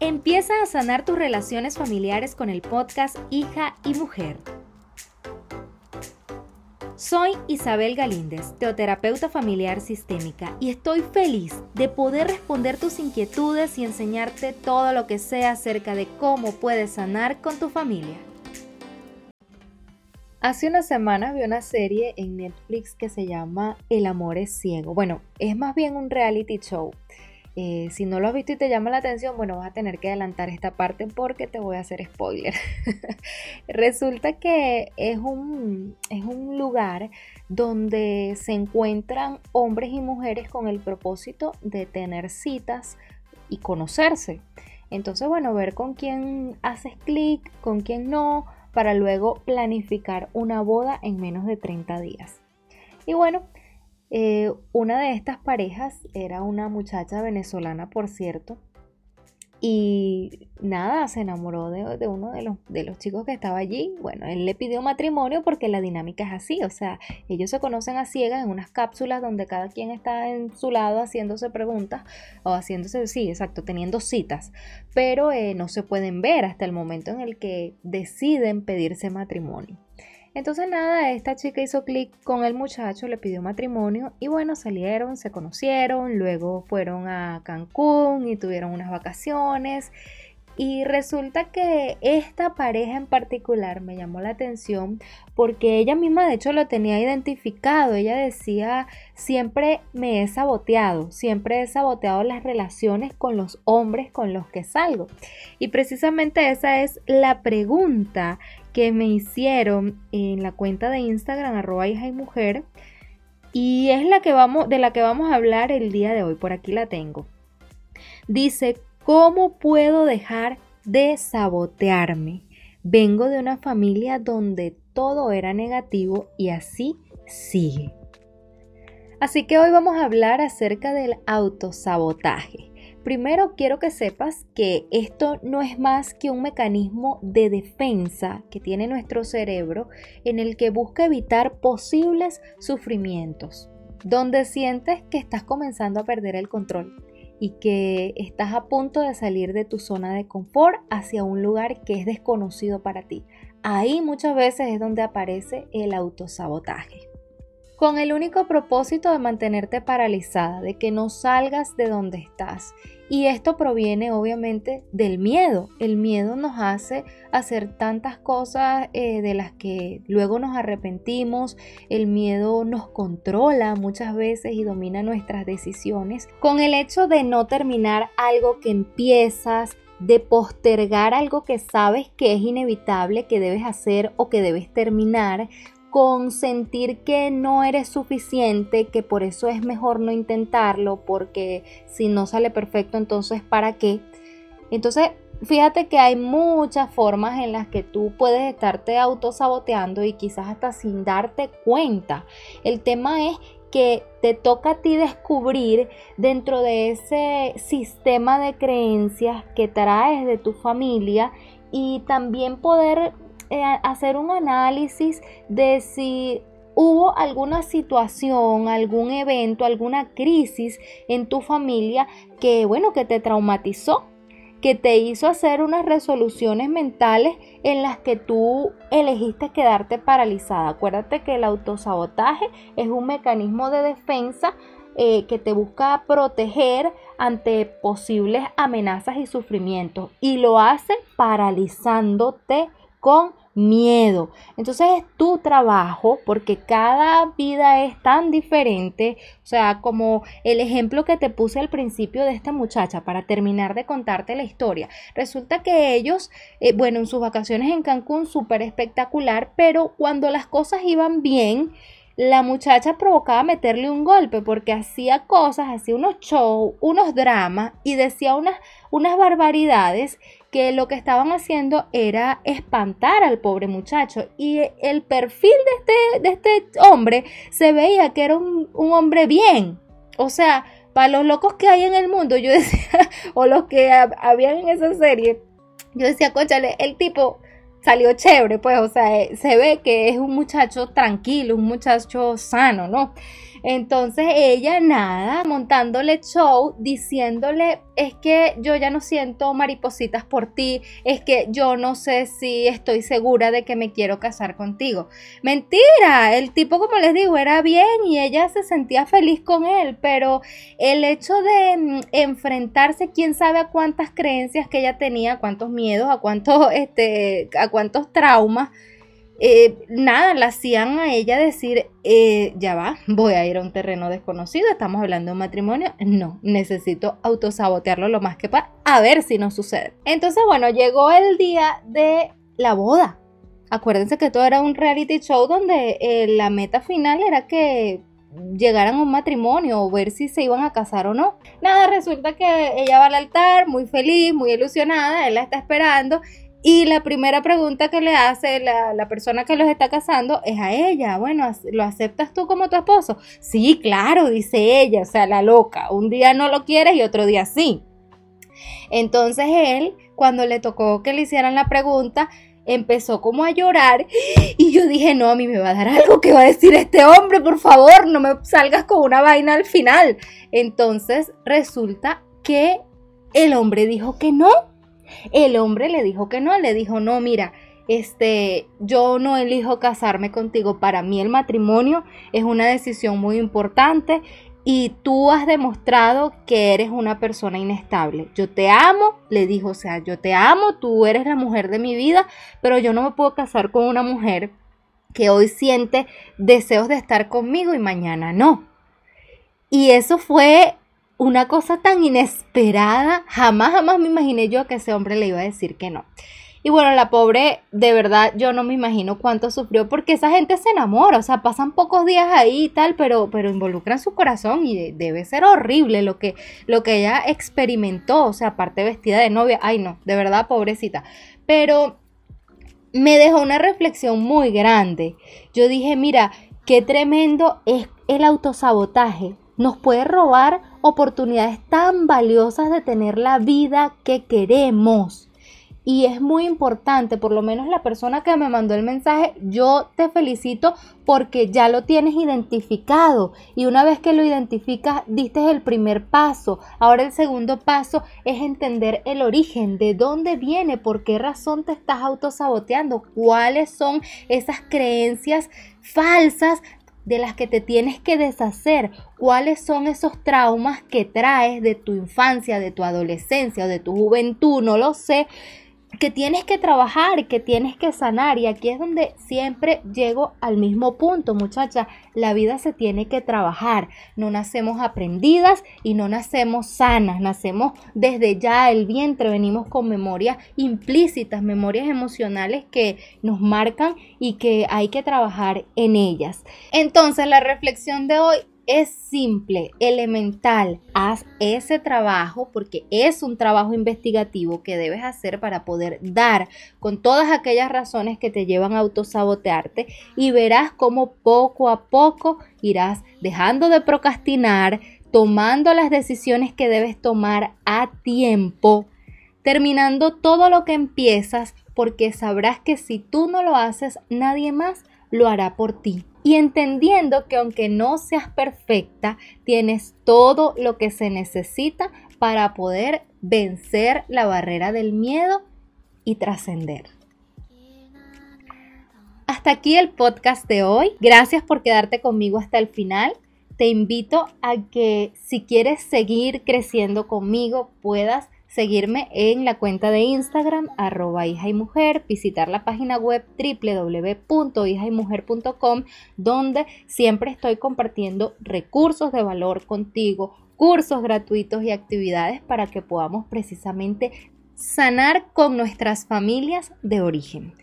Empieza a sanar tus relaciones familiares con el podcast Hija y Mujer. Soy Isabel Galíndez, teoterapeuta familiar sistémica, y estoy feliz de poder responder tus inquietudes y enseñarte todo lo que sea acerca de cómo puedes sanar con tu familia. Hace una semana vi una serie en Netflix que se llama El amor es ciego. Bueno, es más bien un reality show. Eh, si no lo has visto y te llama la atención, bueno, vas a tener que adelantar esta parte porque te voy a hacer spoiler. Resulta que es un, es un lugar donde se encuentran hombres y mujeres con el propósito de tener citas y conocerse. Entonces, bueno, ver con quién haces clic, con quién no, para luego planificar una boda en menos de 30 días. Y bueno, eh, una de estas parejas era una muchacha venezolana, por cierto, y nada, se enamoró de, uno de los, chicos que estaba allí. Bueno, él le pidió matrimonio porque la dinámica es así. O sea, ellos se conocen a ciegas en unas cápsulas donde cada quien está en su lado haciéndose preguntas o haciéndose, sí, exacto, teniendo citas. Pero eh, no se pueden ver hasta el momento en el que deciden pedirse matrimonio. Entonces nada, esta chica hizo clic con el muchacho, le pidió matrimonio y bueno, salieron, se conocieron, luego fueron a Cancún y tuvieron unas vacaciones. Y resulta que esta pareja en particular me llamó la atención porque ella misma de hecho lo tenía identificado. Ella decía, siempre me he saboteado, siempre he saboteado las relaciones con los hombres con los que salgo. Y precisamente esa es la pregunta que me hicieron en la cuenta de Instagram arroba hija y mujer y es la que vamos de la que vamos a hablar el día de hoy por aquí la tengo. Dice cómo puedo dejar de sabotearme vengo de una familia donde todo era negativo y así sigue. Así que hoy vamos a hablar acerca del autosabotaje Primero quiero que sepas que esto no es más que un mecanismo de defensa que tiene nuestro cerebro en el que busca evitar posibles sufrimientos, donde sientes que estás comenzando a perder el control y que estás a punto de salir de tu zona de confort hacia un lugar que es desconocido para ti. Ahí muchas veces es donde aparece el autosabotaje con el único propósito de mantenerte paralizada, de que no salgas de donde estás. Y esto proviene obviamente del miedo. El miedo nos hace hacer tantas cosas eh, de las que luego nos arrepentimos. El miedo nos controla muchas veces y domina nuestras decisiones. Con el hecho de no terminar algo que empiezas, de postergar algo que sabes que es inevitable, que debes hacer o que debes terminar, con sentir que no eres suficiente, que por eso es mejor no intentarlo, porque si no sale perfecto, entonces ¿para qué? Entonces, fíjate que hay muchas formas en las que tú puedes estarte autosaboteando y quizás hasta sin darte cuenta. El tema es que te toca a ti descubrir dentro de ese sistema de creencias que traes de tu familia y también poder eh, hacer un análisis de si hubo alguna situación, algún evento, alguna crisis en tu familia que, bueno, que te traumatizó, que te hizo hacer unas resoluciones mentales en las que tú elegiste quedarte paralizada. Acuérdate que el autosabotaje es un mecanismo de defensa eh, que te busca proteger ante posibles amenazas y sufrimientos y lo hace paralizándote con miedo. Entonces es tu trabajo porque cada vida es tan diferente. O sea, como el ejemplo que te puse al principio de esta muchacha para terminar de contarte la historia. Resulta que ellos, eh, bueno, en sus vacaciones en Cancún, súper espectacular, pero cuando las cosas iban bien, la muchacha provocaba meterle un golpe porque hacía cosas, hacía unos shows, unos dramas y decía unas, unas barbaridades que lo que estaban haciendo era espantar al pobre muchacho. Y el perfil de este, de este hombre se veía que era un, hombre bien. O sea, para los locos que hay en el mundo, yo decía, o los que habían en esa serie, yo decía, conchale, el tipo salió chévere, pues, o sea, eh, se ve que es un muchacho tranquilo, un muchacho sano, ¿no? Entonces ella nada, montándole show, diciéndole, es que yo ya no siento maripositas por ti, es que yo no sé si estoy segura de que me quiero casar contigo. Mentira, el tipo como les digo era bien y ella se sentía feliz con él, pero el hecho de mm, enfrentarse, quién sabe a cuántas creencias que ella tenía, a cuántos miedos, a cuántos, este, a cuántos traumas, eh, nada, la hacían a ella decir, eh, ya va, voy a ir a un terreno desconocido, estamos hablando de un matrimonio, no, necesito autosabotearlo lo más que pueda, a ver si no sucede. Entonces, bueno, llegó el día de la boda. Acuérdense que todo era un reality show donde eh, la meta final era que llegaran a un matrimonio o ver si se iban a casar o no. Nada, resulta que ella va al altar muy feliz, muy ilusionada, él la está esperando y la primera pregunta que le hace la, persona que los está casando es a ella. Bueno, ¿lo aceptas tú como tu esposo? Sí, claro, dice ella, o sea, la loca. Un día no lo quieres y otro día sí. Entonces él, cuando le tocó que le hicieran la pregunta, empezó como a llorar y yo dije, no, a mí me va a dar algo que va a decir este hombre, por favor, no me salgas con una vaina al final. Entonces resulta que el hombre dijo que no el hombre le dijo que no, le dijo, no, mira, este, yo no elijo casarme contigo. Para mí el matrimonio es una decisión muy importante y tú has demostrado que eres una persona inestable. Yo te amo, le dijo, o sea, yo te amo, tú eres la mujer de mi vida, pero yo no me puedo casar con una mujer que hoy siente deseos de estar conmigo y mañana no. Y eso fue una cosa tan inesperada, jamás, jamás me imaginé yo que ese hombre le iba a decir que no. Y bueno, la pobre, de verdad, yo no me imagino cuánto sufrió porque esa gente se enamora, o sea, pasan pocos días ahí y tal, pero, pero involucran su corazón y debe ser horrible lo que, lo que ella experimentó, o sea, aparte vestida de novia, ay no, de verdad, pobrecita. Pero me dejó una reflexión muy grande. Yo dije, mira, qué tremendo es el autosabotaje nos puede robar oportunidades tan valiosas de tener la vida que queremos. Y es muy importante, por lo menos la persona que me mandó el mensaje, yo te felicito porque ya lo tienes identificado. Y una vez que lo identificas, diste el primer paso. Ahora el segundo paso es entender el origen, de dónde viene, por qué razón te estás autosaboteando, cuáles son esas creencias falsas de las que te tienes que deshacer, cuáles son esos traumas que traes de tu infancia, de tu adolescencia o de tu juventud, no lo sé, que tienes que trabajar, que tienes que sanar. Y aquí es donde siempre llego al mismo punto, muchacha. La vida se tiene que trabajar. No nacemos aprendidas y no nacemos sanas. Nacemos desde ya el vientre. Venimos con memorias implícitas, memorias emocionales que nos marcan y que hay que trabajar en ellas. Entonces, la reflexión de hoy es simple, elemental. Haz ese trabajo porque es un trabajo investigativo que debes hacer para poder dar con todas aquellas razones que te llevan a autosabotearte y verás cómo poco a poco irás dejando de procrastinar, tomando las decisiones que debes tomar a tiempo, terminando todo lo que empiezas porque sabrás que si tú no lo haces, nadie más lo hará por ti y entendiendo que aunque no seas perfecta, tienes todo lo que se necesita para poder vencer la barrera del miedo y trascender. Hasta aquí el podcast de hoy. Gracias por quedarte conmigo hasta el final. Te invito a que si quieres seguir creciendo conmigo puedas seguirme en la cuenta de Instagram arroba hija y mujer, visitar la página web www.hijaymujer.com donde siempre estoy compartiendo recursos de valor contigo, cursos gratuitos y actividades para que podamos precisamente sanar con nuestras familias de origen.